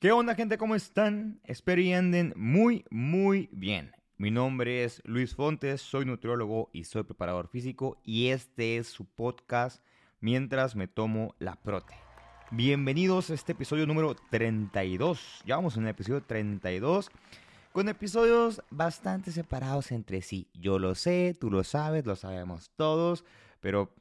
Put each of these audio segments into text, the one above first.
¿Qué onda gente? ¿Cómo están? Espero y anden muy, muy bien. Mi nombre es Luis Fontes, soy nutriólogo y soy preparador físico y este es su podcast Mientras me tomo la prote. Bienvenidos a este episodio número 32. Ya vamos en el episodio 32 con episodios bastante separados entre sí. Yo lo sé, tú lo sabes, lo sabemos todos, pero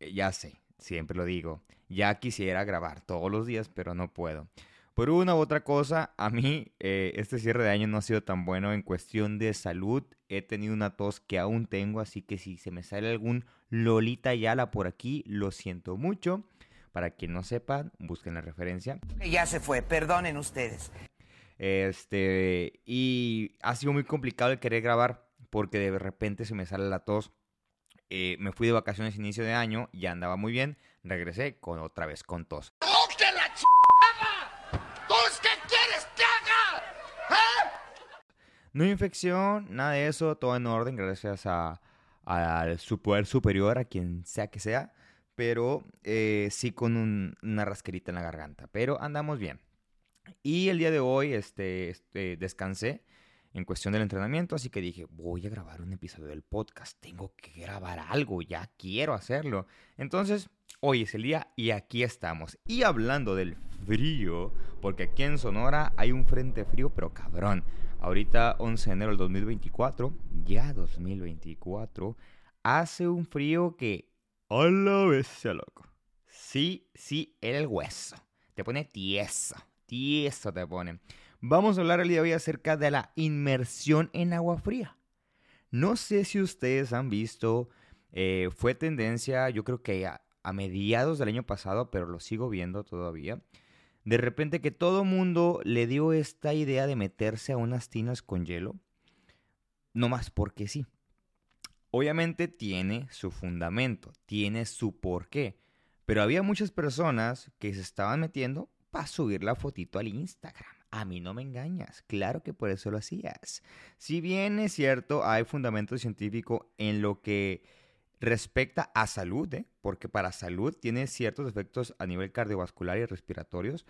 eh, ya sé, siempre lo digo. Ya quisiera grabar todos los días, pero no puedo. Por una u otra cosa, a mí eh, este cierre de año no ha sido tan bueno en cuestión de salud. He tenido una tos que aún tengo, así que si se me sale algún Lolita Yala por aquí, lo siento mucho. Para quien no sepa, busquen la referencia. Ya se fue, perdonen ustedes. Este, y ha sido muy complicado el querer grabar porque de repente se me sale la tos. Eh, me fui de vacaciones inicio de año, ya andaba muy bien, regresé con otra vez con tos. No hay infección, nada de eso, todo en orden, gracias a, su poder superior, a quien sea que sea, pero eh, sí con una rasquerita en la garganta, pero andamos bien. Y el día de hoy este, este, descansé en cuestión del entrenamiento, así que dije, voy a grabar un episodio del podcast, tengo que grabar algo, ya quiero hacerlo. Entonces, hoy es el día y aquí estamos. Y hablando del frío, porque aquí en Sonora hay un frente frío, pero cabrón. Ahorita 11 de enero del 2024, ya 2024, hace un frío que... ¡A la bestia, loco! Sí, sí, el hueso. Te pone tieso, tieso te pone. Vamos a hablar el día de hoy acerca de la inmersión en agua fría. No sé si ustedes han visto, eh, fue tendencia, yo creo que a, a mediados del año pasado, pero lo sigo viendo todavía de repente que todo mundo le dio esta idea de meterse a unas tinas con hielo, no más porque sí. Obviamente tiene su fundamento, tiene su porqué, pero había muchas personas que se estaban metiendo para subir la fotito al Instagram. A mí no me engañas, claro que por eso lo hacías. Si bien es cierto, hay fundamento científico en lo que respecta a salud, ¿eh? porque para salud tiene ciertos efectos a nivel cardiovascular y respiratorios,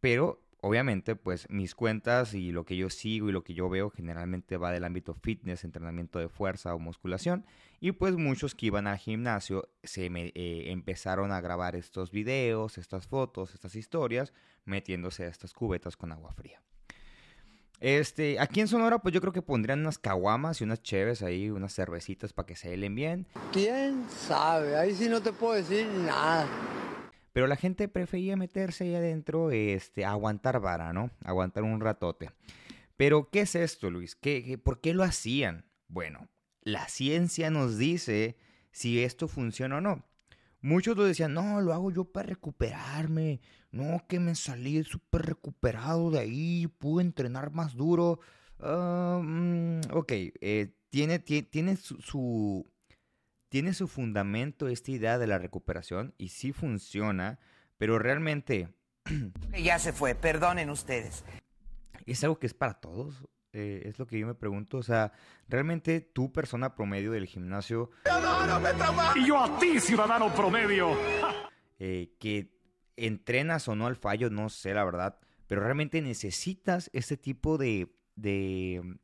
pero obviamente pues mis cuentas y lo que yo sigo y lo que yo veo generalmente va del ámbito fitness, entrenamiento de fuerza o musculación y pues muchos que iban al gimnasio se eh, empezaron a grabar estos videos, estas fotos, estas historias metiéndose a estas cubetas con agua fría. Este, aquí en Sonora, pues yo creo que pondrían unas caguamas y unas cheves ahí, unas cervecitas para que se helen bien. ¿Quién sabe? Ahí sí no te puedo decir nada. Pero la gente prefería meterse ahí adentro, este, aguantar vara, ¿no? Aguantar un ratote. Pero, ¿qué es esto, Luis? ¿Qué, por qué lo hacían? Bueno, la ciencia nos dice si esto funciona o no. Muchos lo decían, no, lo hago yo para recuperarme. No, que me salí súper recuperado de ahí, pude entrenar más duro. Mm, ok, eh, tiene, tiene, su, tiene su fundamento esta idea de la recuperación y sí funciona, pero realmente... ya se fue, perdonen ustedes. ¿Es algo que es para todos? Eh, es lo que yo me pregunto. O sea, realmente tú, persona promedio del gimnasio. y yo a ti, ciudadano promedio. Eh, que entrenas o no al fallo, no sé la verdad. Pero realmente necesitas ese tipo de, de,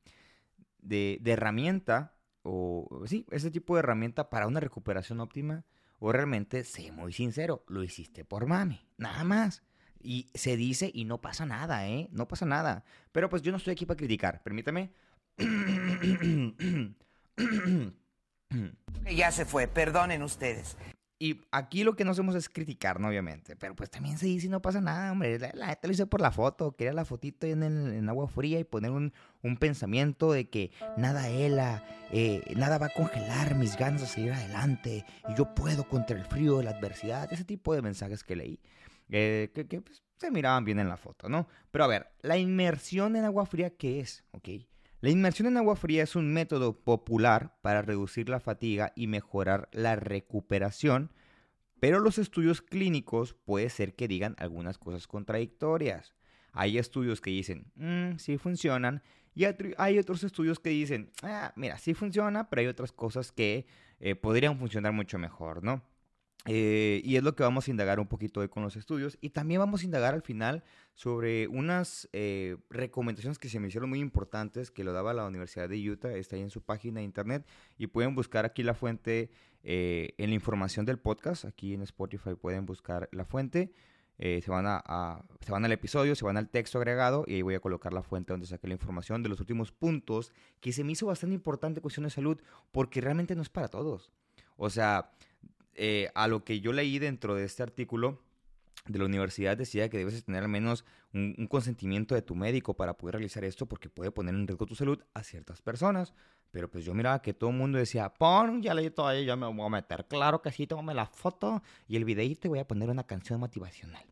de, de herramienta. O sí, ese tipo de herramienta para una recuperación óptima. O realmente, sé muy sincero, lo hiciste por mami. Nada más. Y se dice y no pasa nada, ¿eh? No pasa nada. Pero pues yo no estoy aquí para criticar. Permítame. ya se fue, perdonen ustedes. Y aquí lo que no hacemos es criticar, ¿no? Obviamente. Pero pues también se dice y no pasa nada, hombre. La, neta lo hice por la foto. Quería la fotito en, en agua fría y poner un, un, pensamiento de que nada hela, eh, nada va a congelar mis ganas de seguir adelante. Y yo puedo contra el frío, la adversidad. Ese tipo de mensajes que leí. Eh, que, pues, se miraban bien en la foto, ¿no? Pero a ver, la inmersión en agua fría, ¿qué es? ¿Ok? La inmersión en agua fría es un método popular para reducir la fatiga y mejorar la recuperación, pero los estudios clínicos puede ser que digan algunas cosas contradictorias. Hay estudios que dicen, mmm, sí funcionan, y hay otros estudios que dicen, ah, mira, sí funciona, pero hay otras cosas que eh, podrían funcionar mucho mejor, ¿no? Eh, y es lo que vamos a indagar un poquito hoy con los estudios. Y también vamos a indagar al final sobre unas eh, recomendaciones que se me hicieron muy importantes que lo daba la Universidad de Utah. Está ahí en su página de internet. Y pueden buscar aquí la fuente eh, en la información del podcast. Aquí en Spotify pueden buscar la fuente. se, van a, se van al episodio, se van al texto agregado y ahí voy a colocar la fuente donde saqué la información de los últimos puntos que se me hizo bastante importante cuestión de salud porque realmente no es para todos. O sea, eh, a lo que yo leí dentro de este artículo de la universidad decía que debes tener al menos un, consentimiento de tu médico para poder realizar esto porque puede poner en riesgo tu salud a ciertas personas. Pero pues yo miraba que todo el mundo decía, pon, ya leí todo ahí, ya me voy a meter. Claro que sí, tómame la foto y el videíto te voy a poner una canción motivacional.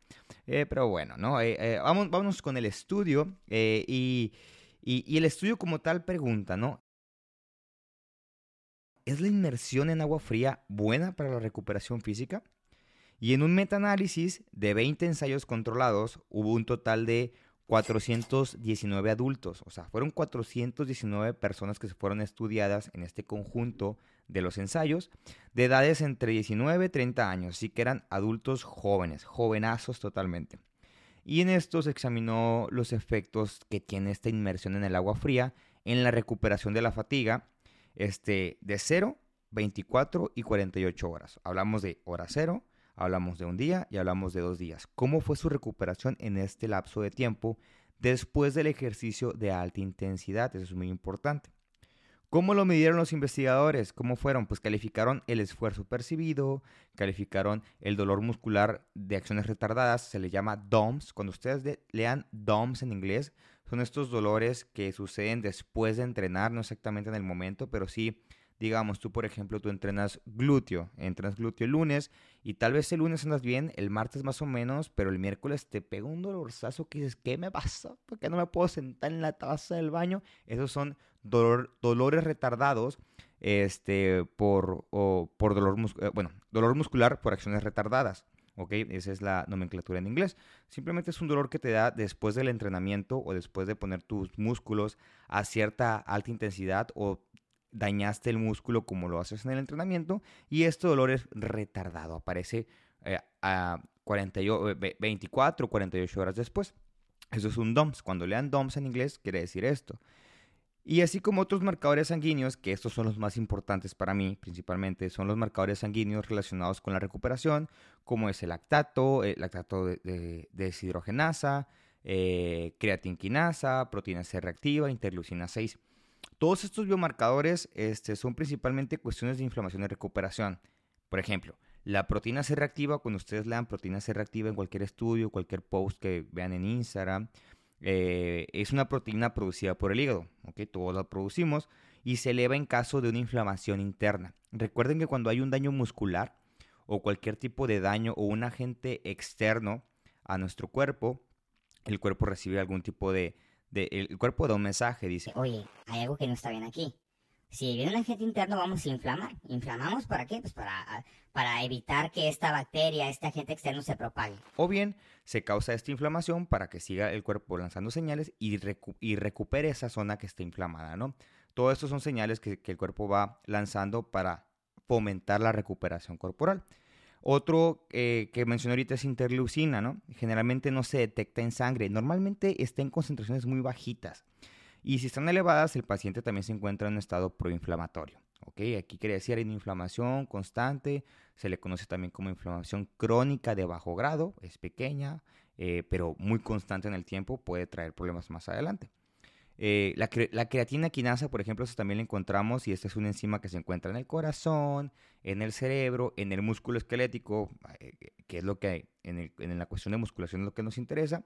Eh, pero bueno, ¿no? Eh, vamos, vámonos con el estudio y, y el estudio como tal pregunta, ¿no? ¿Es la inmersión en agua fría buena para la recuperación física? Y en un metaanálisis de 20 ensayos controlados hubo un total de 419 adultos, o sea, fueron 419 personas que se fueron estudiadas en este conjunto de los ensayos, de edades entre 19 y 30 años, así que eran adultos jóvenes, jovenazos totalmente. Y en estos examinó los efectos que tiene esta inmersión en el agua fría en la recuperación de la fatiga este, de 0, 24 y 48 horas. Hablamos de hora cero, hablamos de un día y hablamos de dos días. ¿Cómo fue su recuperación en este lapso de tiempo después del ejercicio de alta intensidad? Eso es muy importante. ¿Cómo lo midieron los investigadores? ¿Cómo fueron? Pues calificaron el esfuerzo percibido, calificaron el dolor muscular de acciones retardadas, se le llama DOMS. Cuando ustedes lean DOMS en inglés, son estos dolores que suceden después de entrenar, no exactamente en el momento, pero sí, digamos, tú por ejemplo, tú entrenas glúteo, entrenas glúteo el lunes y tal vez el lunes andas bien, el martes más o menos, pero el miércoles te pega un dolorzazo que dices, ¿qué me pasa? ¿Por qué no me puedo sentar en la taza del baño? Esos son dolores retardados este, por, por dolor, eh, bueno, dolor muscular por acciones retardadas. ¿Ok? Esa es la nomenclatura en inglés. Simplemente es un dolor que te da después del entrenamiento o después de poner tus músculos a cierta alta intensidad o dañaste el músculo como lo haces en el entrenamiento y este dolor es retardado, aparece eh, a 24 o 48 horas después. Eso es un DOMS. Cuando lean DOMS en inglés, quiere decir esto. Y así como otros marcadores sanguíneos, que estos son los más importantes para mí principalmente, son los marcadores sanguíneos relacionados con la recuperación, como es el lactato, el lactato de, deshidrogenasa, eh, creatinquinasa, proteína C reactiva, interleucina 6. Todos estos biomarcadores este, son principalmente cuestiones de inflamación y recuperación. Por ejemplo, la proteína C reactiva, cuando ustedes lean proteína C reactiva en cualquier estudio, cualquier post que vean en Instagram, eh, es una proteína producida por el hígado, ¿ok? Todos la producimos y se eleva en caso de una inflamación interna. Recuerden que cuando hay un daño muscular o cualquier tipo de daño o un agente externo a nuestro cuerpo, el cuerpo recibe algún tipo de, de el cuerpo da un mensaje, dice, oye, hay algo que no está bien aquí si viene un agente interno, vamos a inflamar. ¿Inflamamos para qué? Pues para, para evitar que esta bacteria, este agente externo se propague. O bien se causa esta inflamación para que siga el cuerpo lanzando señales y, y recupere esa zona que está inflamada, ¿no? Todo esto son señales que, el cuerpo va lanzando para fomentar la recuperación corporal. Otro eh, que mencioné ahorita es interleucina, ¿no? Generalmente no se detecta en sangre, normalmente está en concentraciones muy bajitas. Y si están elevadas, el paciente también se encuentra en un estado proinflamatorio. ¿ok? Aquí quiere decir una inflamación constante, se le conoce también como inflamación crónica de bajo grado, es pequeña, eh, pero muy constante en el tiempo, puede traer problemas más adelante. Eh, la, creatina quinasa, por ejemplo, también la encontramos y esta es una enzima que se encuentra en el corazón, en el cerebro, en el músculo esquelético, eh, que es lo que en, en la cuestión de musculación es lo que nos interesa.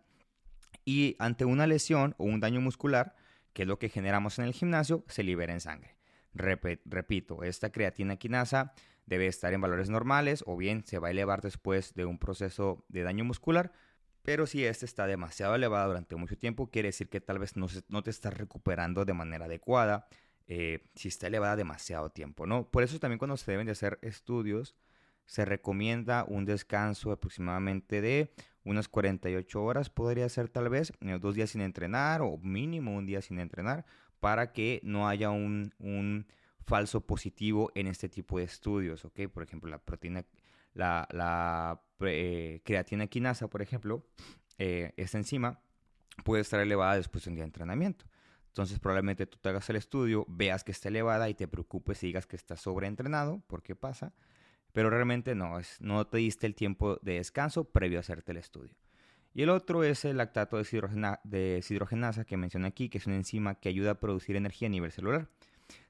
Y ante una lesión o un daño muscular, que es lo que generamos en el gimnasio, se libera en sangre. repito, esta creatina quinasa debe estar en valores normales o bien se va a elevar después de un proceso de daño muscular, pero si este está demasiado elevado durante mucho tiempo, quiere decir que tal vez no, te estás recuperando de manera adecuada, eh, si está elevada demasiado tiempo, ¿no? Por eso también cuando se deben de hacer estudios, se recomienda un descanso aproximadamente de unas 48 horas, podría ser tal vez, eh, dos días sin entrenar o mínimo un día sin entrenar, para que no haya un, falso positivo en este tipo de estudios, ¿ok? Por ejemplo, la proteína, la, la eh, creatina quinasa, por ejemplo, eh, esta enzima puede estar elevada después de un día de entrenamiento. Entonces probablemente tú te hagas el estudio, veas que está elevada y te preocupes y digas que estás sobreentrenado, ¿por qué pasa? Pero realmente no, es, no te diste el tiempo de descanso previo a hacerte el estudio. Y el otro es el lactato de, deshidrogenasa que menciona aquí, que es una enzima que ayuda a producir energía a nivel celular.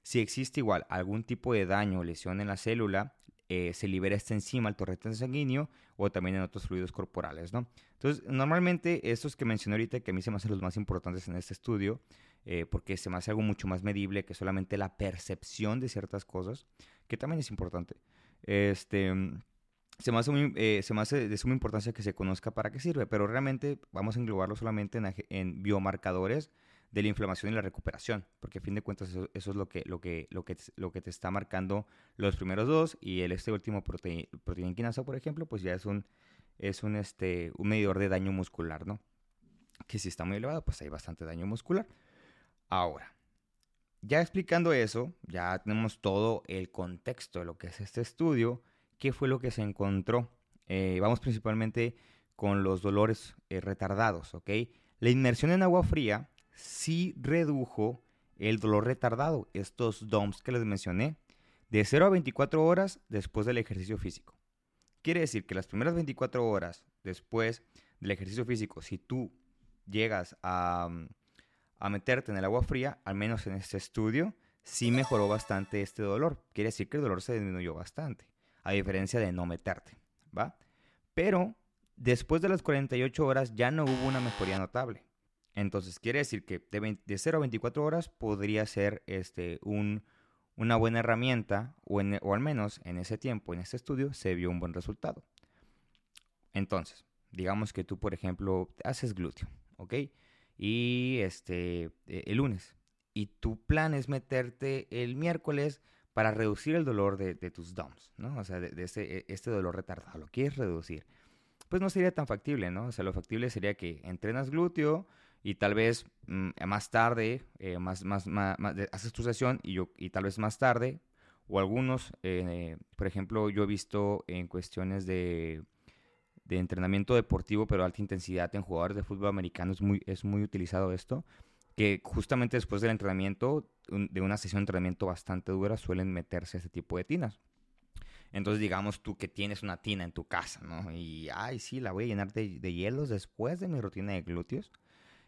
Si existe igual algún tipo de daño o lesión en la célula, eh, se libera esta enzima al torrente sanguíneo o también en otros fluidos corporales, ¿no? Entonces, normalmente estos que mencioné ahorita, que a mí se me hacen los más importantes en este estudio, eh, porque se me hace algo mucho más medible que solamente la percepción de ciertas cosas, que también es importante. Este, se me, hace eh, se me hace de suma importancia que se conozca para qué sirve, pero realmente vamos a englobarlo solamente en, biomarcadores de la inflamación y la recuperación, porque a fin de cuentas eso, es lo que, lo, que, lo, que, lo que te está marcando los primeros dos y el este último proteína quinasa, por ejemplo, pues ya es un, es un, este, un medidor de daño muscular, ¿no? Que si está muy elevado, pues hay bastante daño muscular. Ahora, ya explicando eso, ya tenemos todo el contexto de lo que es este estudio, qué fue lo que se encontró. Eh, vamos principalmente con los dolores eh, retardados, ¿ok? La inmersión en agua fría sí redujo el dolor retardado, estos DOMS que les mencioné, de 0 a 24 horas después del ejercicio físico. Quiere decir que las primeras 24 horas después del ejercicio físico, si tú llegas a, a meterte en el agua fría, al menos en este estudio, sí mejoró bastante este dolor. Quiere decir que el dolor se disminuyó bastante, a diferencia de no meterte, ¿va? Pero después de las 48 horas ya no hubo una mejoría notable. Entonces, quiere decir que de, de 0 a 24 horas podría ser este, un, una buena herramienta, o, o al menos en ese tiempo, en este estudio, se vio un buen resultado. Entonces, digamos que tú, por ejemplo, haces glúteo, ¿ok? Y este, e, el lunes. Y tu plan es meterte el miércoles para reducir el dolor de, tus DOMs, ¿no? O sea, de, este, este dolor retardado. Lo quieres reducir. Pues no sería tan factible, ¿no? O sea, lo factible sería que entrenas glúteo, y tal vez mm, más tarde, eh, más, más, más, haces tu sesión y, yo, y tal vez más tarde, o algunos, eh, por ejemplo, yo he visto en cuestiones de, de, entrenamiento deportivo, pero alta intensidad en jugadores de fútbol americano, es muy, es muy utilizado esto, que justamente después del entrenamiento, de una sesión de entrenamiento bastante dura, suelen meterse ese tipo de tinas. Entonces, digamos tú que tienes una tina en tu casa, ¿no? Y, ay, sí, la voy a llenar de, de hielos después de mi rutina de glúteos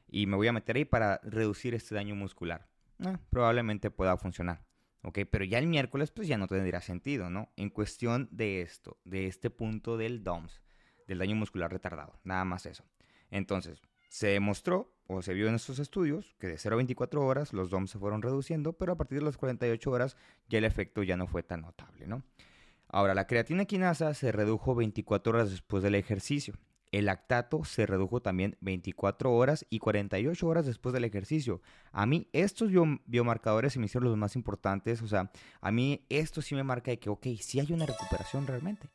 y me voy a meter ahí para reducir este daño muscular. Ah, probablemente pueda funcionar. ¿ok? Pero ya el miércoles pues ya no tendría sentido, ¿no? En cuestión de esto, de este punto del DOMS, del daño muscular retardado, nada más eso. Entonces, se demostró o se vio en estos estudios que de 0 a 24 horas los DOMS se fueron reduciendo, pero a partir de las 48 horas ya el efecto ya no fue tan notable, ¿no? Ahora, la creatina quinasa se redujo 24 horas después del ejercicio. El lactato se redujo también 24 horas y 48 horas después del ejercicio. A mí estos biomarcadores se me hicieron los más importantes. O sea, a mí esto sí me marca de que, ok, sí hay una recuperación realmente.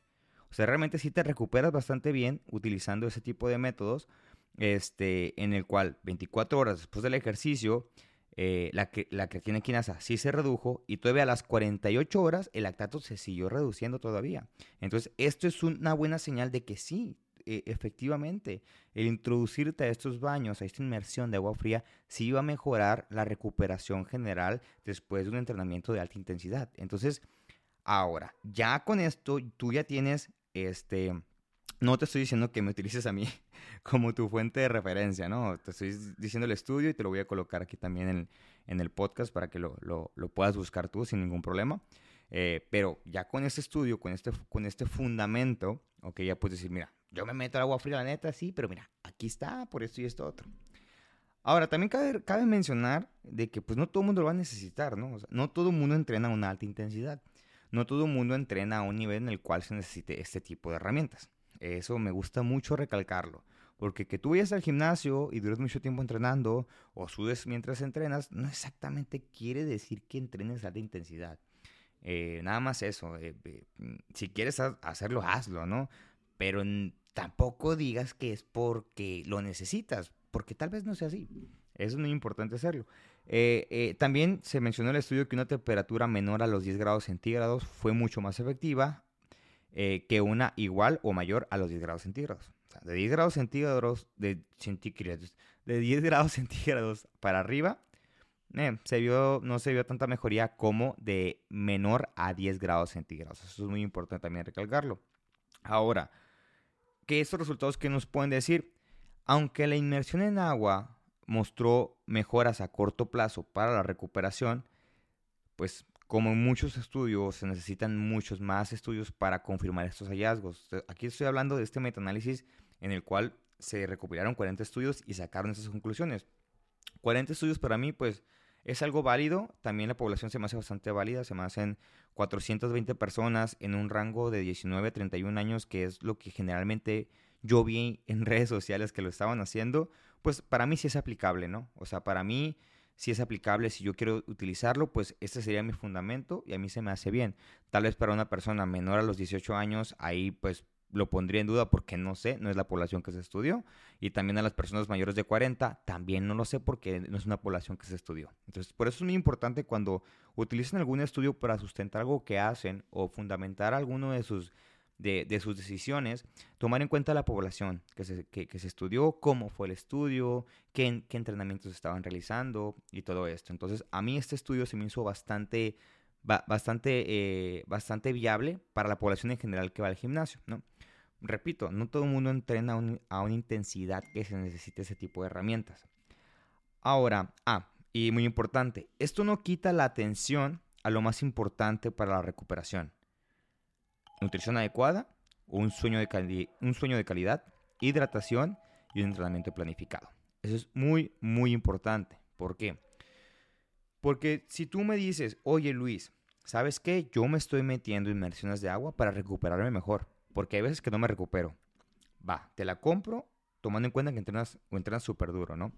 O sea, realmente sí te recuperas bastante bien utilizando ese tipo de métodos, este, en el cual 24 horas después del ejercicio, eh, la, la creatina quinasa sí se redujo y todavía a las 48 horas el lactato se siguió reduciendo todavía. Entonces, esto es una buena señal de que sí, e, efectivamente, el introducirte a estos baños, a esta inmersión de agua fría, sí va a mejorar la recuperación general después de un entrenamiento de alta intensidad. Entonces, ahora, ya con esto, tú ya tienes, este, no te estoy diciendo que me utilices a mí como tu fuente de referencia, ¿no? Te estoy diciendo el estudio y te lo voy a colocar aquí también en, en el podcast para que lo, lo, lo, puedas buscar tú sin ningún problema. Eh, pero ya con este estudio, con este, con este fundamento, ok, ya puedes decir, mira, yo me meto al agua fría, la neta, sí, pero mira, aquí está, por esto y esto otro. Ahora, también cabe, cabe mencionar de que pues no todo el mundo lo va a necesitar, ¿no? no todo el mundo entrena a una alta intensidad. No todo el mundo entrena a un nivel en el cual se necesite este tipo de herramientas. Eso me gusta mucho recalcarlo. Porque que tú vayas al gimnasio y dures mucho tiempo entrenando o sudes mientras entrenas, no exactamente quiere decir que entrenes a alta intensidad. Eh, nada más eso. Eh, eh, si quieres hacerlo, hazlo, ¿no? Pero tampoco digas que es porque lo necesitas, porque tal vez no sea así. Es muy importante hacerlo. Eh, eh, también se mencionó en el estudio que una temperatura menor a los 10 grados centígrados fue mucho más efectiva eh, que una igual o mayor a los 10 grados centígrados. O sea, de 10 grados centígrados, de centígrados, de 10 grados centígrados para arriba, se vio, no se vio tanta mejoría como de menor a 10 grados centígrados. Eso es muy importante también recalcarlo. Ahora, ¿qué estos resultados que nos pueden decir? Aunque la inmersión en agua mostró mejoras a corto plazo para la recuperación, pues como en muchos estudios se necesitan muchos más estudios para confirmar estos hallazgos. Aquí estoy hablando de este metaanálisis en el cual se recopilaron 40 estudios y sacaron esas conclusiones. 40 estudios para mí, pues, es algo válido. También la población se me hace bastante válida. Se me hacen 420 personas en un rango de 19 a 31 años, que es lo que generalmente yo vi en redes sociales que lo estaban haciendo. Pues para mí sí es aplicable, ¿no? O sea, para mí sí es aplicable. Si yo quiero utilizarlo, pues este sería mi fundamento y a mí se me hace bien. Tal vez para una persona menor a los 18 años, ahí pues lo pondría en duda porque no sé, no es la población que se estudió. Y también a las personas mayores de 40, también no lo sé porque no es una población que se estudió. Entonces, por eso es muy importante cuando utilicen algún estudio para sustentar algo que hacen o fundamentar alguno de sus, de, sus decisiones, tomar en cuenta la población que se, que, se estudió, cómo fue el estudio, qué, qué entrenamientos estaban realizando y todo esto. Entonces, a mí este estudio se me hizo bastante bastante, eh, bastante viable para la población en general que va al gimnasio, ¿no? Repito, no todo el mundo entrena a, una intensidad que se necesite ese tipo de herramientas. Ahora, ah, y muy importante, esto no quita la atención a lo más importante para la recuperación. Nutrición adecuada, un sueño de, un sueño de calidad, hidratación y un entrenamiento planificado. Eso es muy, muy importante. ¿Por qué? Porque si tú me dices, oye Luis, ¿sabes qué? Yo me estoy metiendo inmersiones de agua para recuperarme mejor, porque hay veces que no me recupero. Va, te la compro tomando en cuenta que entrenas o entrenas súper duro, ¿no?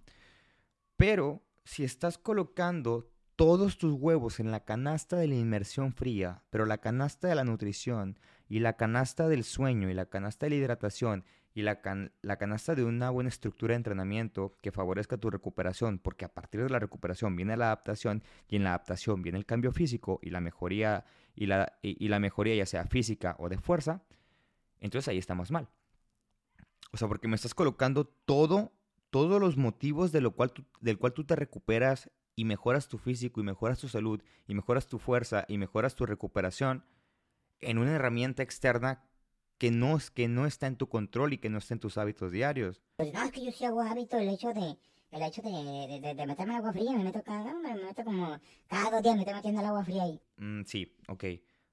Pero si estás colocando todos tus huevos en la canasta de la inmersión fría, pero la canasta de la nutrición y la canasta del sueño y la canasta de la hidratación y la, la, canasta de una buena estructura de entrenamiento que favorezca tu recuperación, porque a partir de la recuperación viene la adaptación y en la adaptación viene el cambio físico y la mejoría, y la, y, la mejoría ya sea física o de fuerza, entonces ahí estamos mal. O sea, porque me estás colocando todo, todos los motivos de lo cual del cual tú te recuperas y mejoras tu físico y mejoras tu salud y mejoras tu fuerza y mejoras tu recuperación en una herramienta externa que no, que no está en tu control y que no está en tus hábitos diarios. Pues no, es que yo sí hago hábito el hecho de, el hecho de, de, de, meterme al agua fría, me meto cada, me meto como cada dos días me estoy metiendo el agua fría ahí. Mm, sí, ok.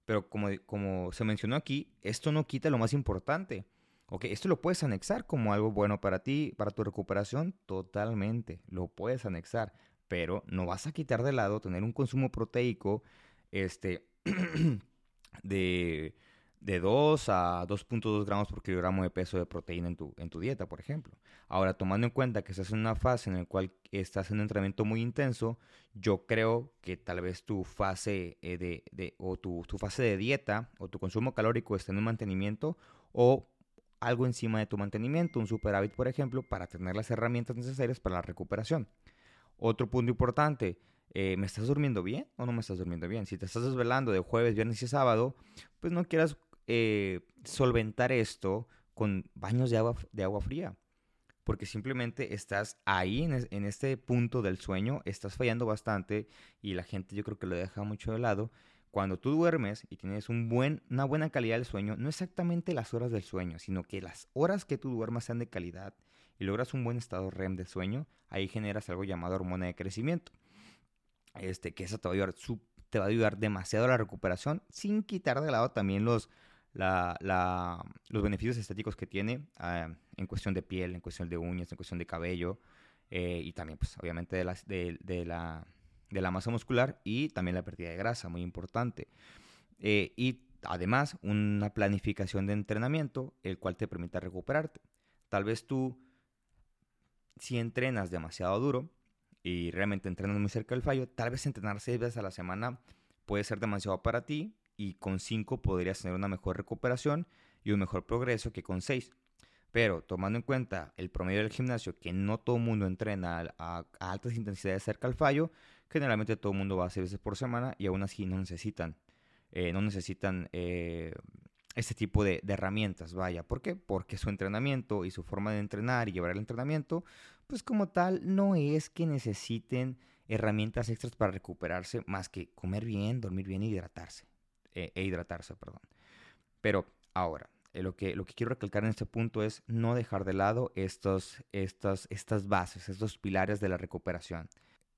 Pero como, como se mencionó aquí, esto no quita lo más importante. Ok, esto lo puedes anexar como algo bueno para ti, para tu recuperación, totalmente. Lo puedes anexar, pero no vas a quitar de lado tener un consumo proteico, este, de de 2 a 2.2 gramos por kilogramo de peso de proteína en tu, en tu dieta, por ejemplo. Ahora, tomando en cuenta que estás en una fase en la cual estás en un entrenamiento muy intenso, yo creo que tal vez tu fase eh, de, de, o tu, tu, fase de dieta o tu consumo calórico está en un mantenimiento o algo encima de tu mantenimiento, un superávit, por ejemplo, para tener las herramientas necesarias para la recuperación. Otro punto importante, eh, ¿me estás durmiendo bien o no me estás durmiendo bien? Si te estás desvelando de jueves, viernes y sábado, pues no quieras eh, solventar esto con baños de agua, de agua fría. Porque simplemente estás ahí en, este punto del sueño, estás fallando bastante y la gente yo creo que lo deja mucho de lado. Cuando tú duermes y tienes un buen, una buena calidad del sueño, no exactamente las horas del sueño, sino que las horas que tú duermas sean de calidad y logras un buen estado REM de sueño, ahí generas algo llamado hormona de crecimiento. Este, que eso te va a ayudar, te va a ayudar demasiado a la recuperación, sin quitar de lado también los, la, los beneficios estéticos que tiene ah, en cuestión de piel, en cuestión de uñas, en cuestión de cabello eh, y también, pues, obviamente, de, las, de, de, la, de la masa muscular y también la pérdida de grasa, muy importante. Eh, y además, una planificación de entrenamiento, el cual te permita recuperarte. Tal vez tú, si entrenas demasiado duro y realmente entrenas muy cerca del fallo, tal vez entrenar seis veces a la semana puede ser demasiado para ti y con 5 podrías tener una mejor recuperación y un mejor progreso que con 6. Pero tomando en cuenta el promedio del gimnasio, que no todo el mundo entrena a, altas intensidades cerca al fallo, generalmente todo el mundo va a veces por semana y aún así no necesitan, eh, no necesitan eh, este tipo de, herramientas, vaya. ¿Por qué? Porque su entrenamiento y su forma de entrenar y llevar el entrenamiento, pues como tal, no es que necesiten herramientas extras para recuperarse más que comer bien, dormir bien e hidratarse. Eh, e hidratarse, perdón. Pero ahora, eh, lo, que, lo que quiero recalcar en este punto es no dejar de lado estos, estas, estas bases, estos pilares de la recuperación.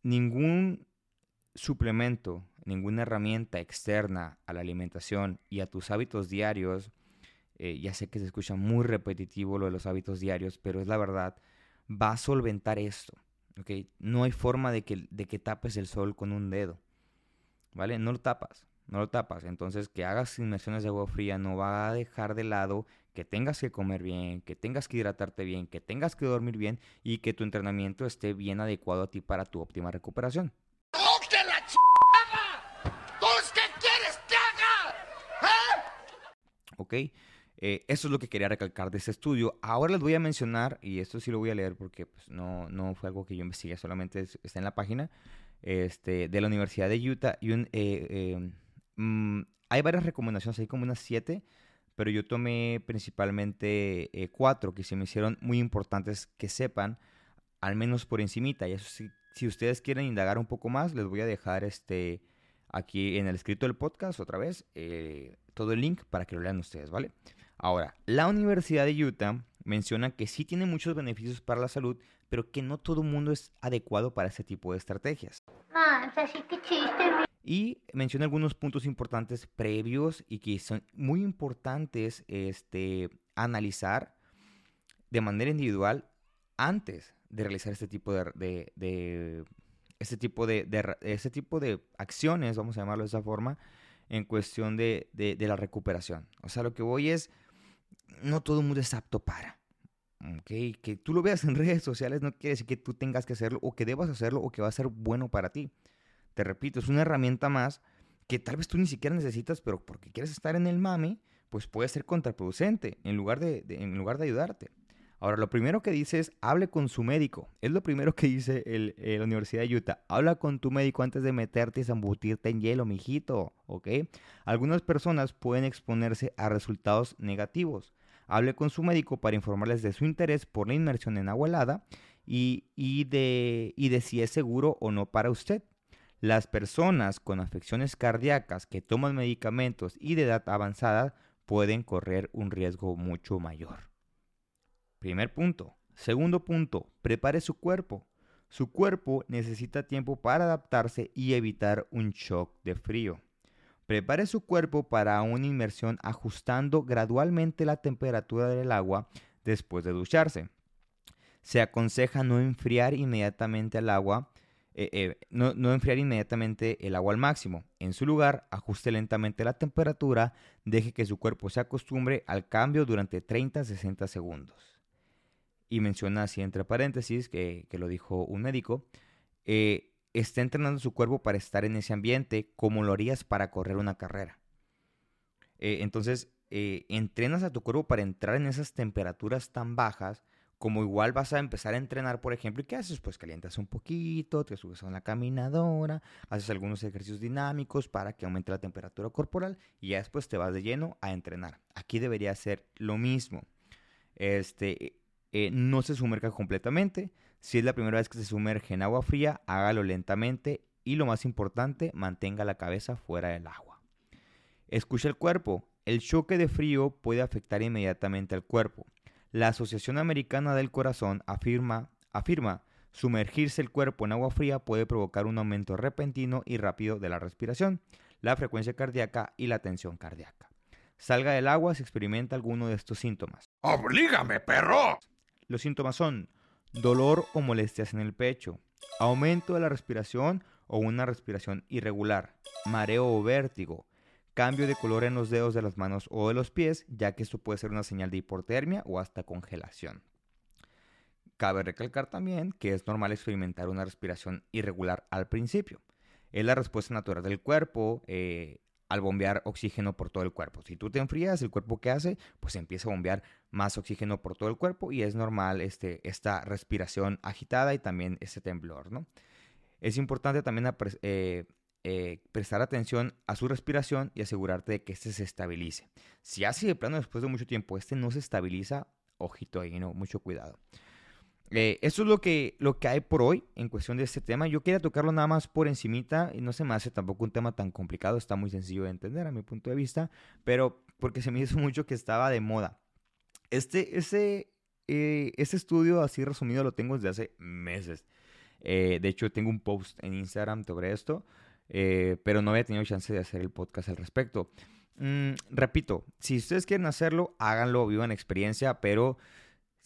Ningún suplemento, ninguna herramienta externa a la alimentación y a tus hábitos diarios, eh, ya sé que se escucha muy repetitivo lo de los hábitos diarios, pero es la verdad, va a solventar esto. ¿okay? No hay forma de que, de que tapes el sol con un dedo. ¿Vale? No lo tapas, no lo tapas. Entonces, que hagas inmersiones de agua fría no va a dejar de lado que tengas que comer bien, que tengas que hidratarte bien, que tengas que dormir bien y que tu entrenamiento esté bien adecuado a ti para tu óptima recuperación. ¿Ok? Eh, eso es lo que quería recalcar de este estudio. Ahora les voy a mencionar, y esto sí lo voy a leer porque pues, no, no fue algo que yo investigué, solamente está en la página este, de la Universidad de Utah. Y un, eh, em, mm, hay varias recomendaciones, hay como unas siete, pero yo tomé principalmente eh, cuatro que se me hicieron muy importantes que sepan, al menos por encimita. Y eso sí, si ustedes quieren indagar un poco más, les voy a dejar este aquí en el escrito del podcast otra vez todo el link para que lo lean ustedes, ¿vale? Ahora, la Universidad de Utah menciona que sí tiene muchos beneficios para la salud, pero que no todo el mundo es adecuado para ese tipo de estrategias. Ah, así que chiste. Y menciona algunos puntos importantes previos y que son muy importantes este, analizar de manera individual antes de realizar este tipo de, de, este tipo de, de, este tipo de acciones, vamos a llamarlo de esa forma, en cuestión de, de, la recuperación. O sea, lo que voy es, no todo mundo es apto para. ¿okay? Que tú lo veas en redes sociales no quiere decir que tú tengas que hacerlo o que debas hacerlo o que va a ser bueno para ti. Te repito, es una herramienta más que tal vez tú ni siquiera necesitas, pero porque quieres estar en el mame, pues puede ser contraproducente en lugar de, en lugar de ayudarte. Ahora, lo primero que dice es, hable con su médico. Es lo primero que dice el, la Universidad de Utah. Habla con tu médico antes de meterte y zambutirte en hielo, mijito, ¿ok? Algunas personas pueden exponerse a resultados negativos. Hable con su médico para informarles de su interés por la inmersión en agua helada y, y, de, y de si es seguro o no para usted. Las personas con afecciones cardíacas que toman medicamentos y de edad avanzada pueden correr un riesgo mucho mayor. Primer punto. Segundo punto, prepare su cuerpo. Su cuerpo necesita tiempo para adaptarse y evitar un shock de frío. Prepare su cuerpo para una inmersión ajustando gradualmente la temperatura del agua después de ducharse. Se aconseja no enfriar inmediatamente el agua, eh, eh, no, no enfriar inmediatamente el agua al máximo. En su lugar, ajuste lentamente la temperatura, deje que su cuerpo se acostumbre al cambio durante 30-60 segundos y menciona así entre paréntesis, que, lo dijo un médico, eh, está entrenando su cuerpo para estar en ese ambiente como lo harías para correr una carrera. Eh, entonces, eh, entrenas a tu cuerpo para entrar en esas temperaturas tan bajas, como igual vas a empezar a entrenar, por ejemplo, ¿y qué haces? Pues calientas un poquito, te subes a una caminadora, haces algunos ejercicios dinámicos para que aumente la temperatura corporal y ya después te vas de lleno a entrenar. Aquí debería ser lo mismo. Este, eh, no se sumerja completamente. Si es la primera vez que se sumerge en agua fría, hágalo lentamente y lo más importante, mantenga la cabeza fuera del agua. Escucha el cuerpo. El choque de frío puede afectar inmediatamente al cuerpo. La Asociación Americana del Corazón afirma, afirma sumergirse el cuerpo en agua fría puede provocar un aumento repentino y rápido de la respiración, la frecuencia cardíaca y la tensión cardíaca. Salga del agua si experimenta alguno de estos síntomas. ¡Oblígame, perro! Los síntomas son dolor o molestias en el pecho, aumento de la respiración o una respiración irregular, mareo o vértigo, cambio de color en los dedos de las manos o de los pies, ya que esto puede ser una señal de hipotermia o hasta congelación. Cabe recalcar también que es normal experimentar una respiración irregular al principio. Es la respuesta natural del cuerpo, eh, al bombear oxígeno por todo el cuerpo. Si tú te enfrías, el cuerpo que hace, pues empieza a bombear más oxígeno por todo el cuerpo y es normal este, esta respiración agitada y también ese temblor. Es importante también eh, eh, prestar atención a su respiración y asegurarte de que este se estabilice. Si así de plano después de mucho tiempo este no se estabiliza, ojito ahí, ¿no? Mucho cuidado. Eh, eso es lo que, lo que hay por hoy en cuestión de este tema. Yo quería tocarlo nada más por encimita y no se me hace tampoco un tema tan complicado, está muy sencillo de entender a mi punto de vista, pero porque se me hizo mucho que estaba de moda. Este, ese, eh, este estudio así resumido lo tengo desde hace meses. Eh, de hecho, tengo un post en Instagram sobre esto, pero no había tenido chance de hacer el podcast al respecto. Mm, repito, si ustedes quieren hacerlo, háganlo, vivan experiencia, pero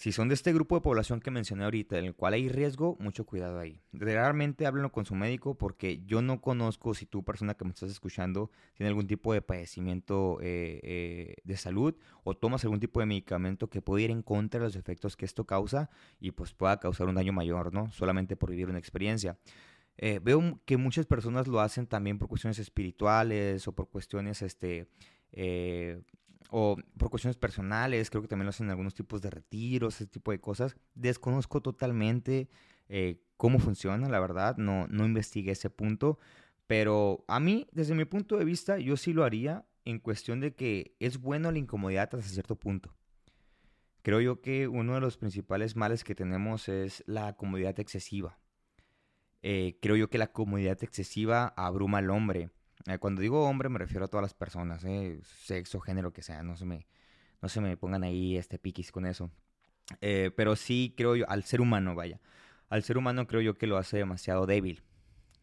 si son de este grupo de población que mencioné ahorita, en el cual hay riesgo, mucho cuidado ahí. Realmente háblenlo con su médico porque yo no conozco si tú, persona que me estás escuchando, tiene algún tipo de padecimiento eh, eh, de salud o tomas algún tipo de medicamento que puede ir en contra de los efectos que esto causa y pues pueda causar un daño mayor, ¿no? Solamente por vivir una experiencia. Eh, veo que muchas personas lo hacen también por cuestiones espirituales o por cuestiones este, o por cuestiones personales, creo que también lo hacen en algunos tipos de retiros, ese tipo de cosas. Desconozco totalmente eh, cómo funciona, la verdad, no, no investigué ese punto, pero a mí, desde mi punto de vista, yo sí lo haría en cuestión de que es bueno la incomodidad hasta cierto punto. Creo yo que uno de los principales males que tenemos es la comodidad excesiva. Eh, creo yo que la comodidad excesiva abruma al hombre cuando digo hombre me refiero a todas las personas, eh, sexo, género, que sea, no se me, no se me pongan ahí este piquis con eso. Eh, pero sí creo yo, al ser humano, vaya, al ser humano creo yo que lo hace demasiado débil,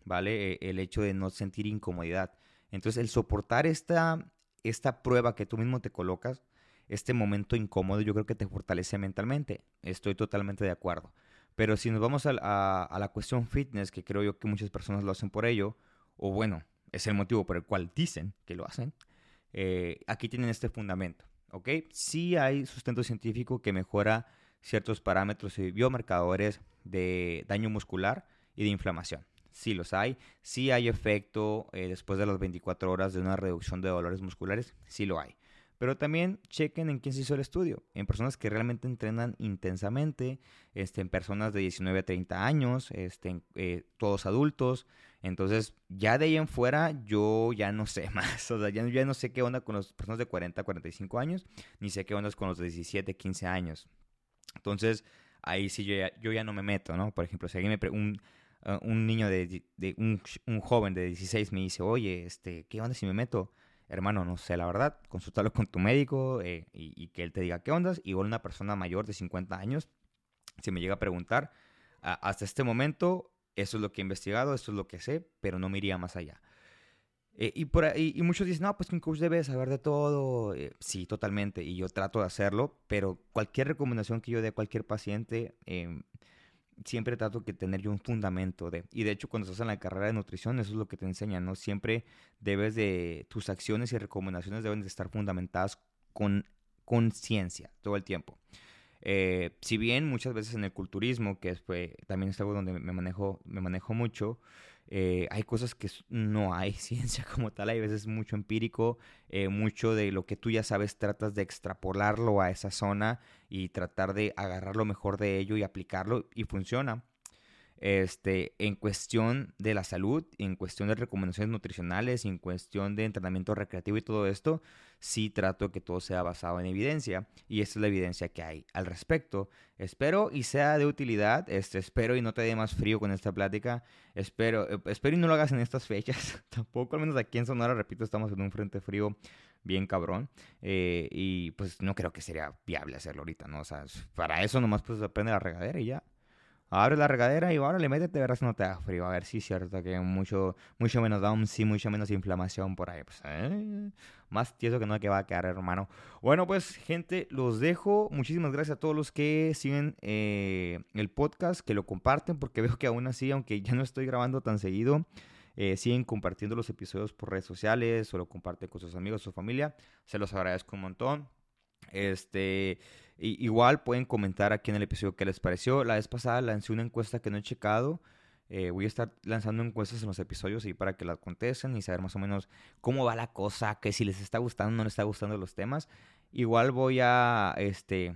¿vale? E, el hecho de no sentir incomodidad. Entonces el soportar esta, esta prueba que tú mismo te colocas, este momento incómodo, yo creo que te fortalece mentalmente. Estoy totalmente de acuerdo. Pero si nos vamos a, a la cuestión fitness, que creo yo que muchas personas lo hacen por ello, o bueno, es el motivo por el cual dicen que lo hacen, eh, aquí tienen este fundamento, ¿ok? Sí hay sustento científico que mejora ciertos parámetros y biomarcadores de daño muscular y de inflamación. Sí los hay. Sí hay efecto eh, después de las 24 horas de una reducción de dolores musculares. Sí lo hay. Pero también chequen en quién se hizo el estudio. En personas que realmente entrenan intensamente, este, en personas de 19 a 30 años, este, eh, todos adultos. Entonces, ya de ahí en fuera, yo ya no sé más. O sea, ya, ya no sé qué onda con las personas de 40 a 45 años, ni sé qué onda con los de 17, 15 años. Entonces, ahí sí yo ya, yo ya no me meto, ¿no? Por ejemplo, si alguien me un, uh, un niño de, de un, joven de 16 me dice, oye, este, ¿qué onda si me meto? Hermano, no sé la verdad, consultarlo con tu médico eh, y, que él te diga qué ondas. Igual una persona mayor de 50 años, si me llega a preguntar, hasta este momento, eso es lo que he investigado, esto es lo que sé, pero no me iría más allá. Eh, y, por ahí, y muchos dicen, no, pues que un coach debe saber de todo. Eh, sí, totalmente, y yo trato de hacerlo, pero cualquier recomendación que yo dé a cualquier paciente, em, siempre trato que tener yo un fundamento de, y de hecho cuando estás en la carrera de nutrición eso es lo que te enseñan, ¿no? Siempre debes de, tus acciones y recomendaciones deben de estar fundamentadas con conciencia todo el tiempo. Eh, si bien muchas veces en el culturismo, que también es algo donde me manejo, me manejo mucho, eh, hay cosas que no hay ciencia como tal, hay veces mucho empírico, eh, mucho de lo que tú ya sabes tratas de extrapolarlo a esa zona y tratar de agarrar lo mejor de ello y aplicarlo y funciona. Este, en cuestión de la salud, en cuestión de recomendaciones nutricionales, en cuestión de entrenamiento recreativo y todo esto, sí trato que todo sea basado en evidencia y esta es la evidencia que hay al respecto. Espero y sea de utilidad, este, espero y no te dé más frío con esta plática, espero, eh, espero y no lo hagas en estas fechas, tampoco, al menos aquí en Sonora, repito, estamos en un frente frío bien cabrón. Eh, y pues no creo que sería viable hacerlo ahorita, ¿no? O sea, para eso nomás pues aprende la regadera y ya. Abre la regadera y ahora le métete, verás no te da frío. A ver, sí cierto que mucho, mucho menos down, sí, mucho menos inflamación por ahí. Pues, ¿eh? Más tieso que no que va a quedar, hermano. Bueno, pues, gente, los dejo. Muchísimas gracias a todos los que siguen eh, el podcast, que lo comparten, porque veo que aún así, aunque ya no estoy grabando tan seguido, eh, siguen compartiendo los episodios por redes sociales o lo comparten con sus amigos, su familia. Se los agradezco un montón. Este igual pueden comentar aquí en el episodio qué les pareció. La vez pasada lancé una encuesta que no he checado. Eh, voy a estar lanzando encuestas en los episodios y para que las contesten y saber más o menos cómo va la cosa, que si les está gustando o no les está gustando los temas. Igual voy a, este,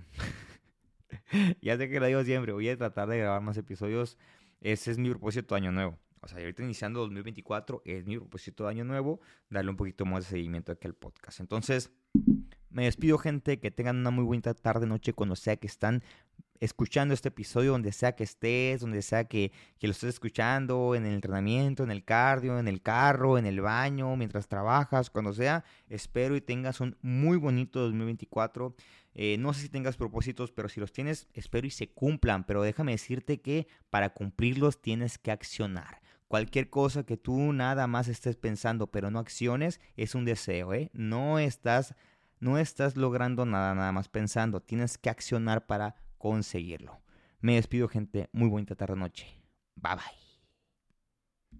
ya sé que lo digo siempre, voy a tratar de grabar más episodios. Ese es mi propósito año nuevo. O sea, ahorita iniciando 2024 es mi propósito de año nuevo, darle un poquito más de seguimiento aquí al podcast. Entonces, me despido gente, que tengan una muy buena tarde, noche, cuando sea que están escuchando este episodio, donde sea que estés, donde sea que, que, lo estés escuchando, en el entrenamiento, en el cardio, en el carro, en el baño, mientras trabajas, cuando sea. Espero y tengas un muy bonito 2024. Eh, no sé si tengas propósitos, pero si los tienes, espero y se cumplan. Pero déjame decirte que para cumplirlos tienes que accionar. Cualquier cosa que tú nada más estés pensando, pero no acciones, es un deseo, ¿eh? No estás, no estás logrando nada nada más pensando. Tienes que accionar para conseguirlo. Me despido, gente. Muy bonita tarde noche. Bye bye.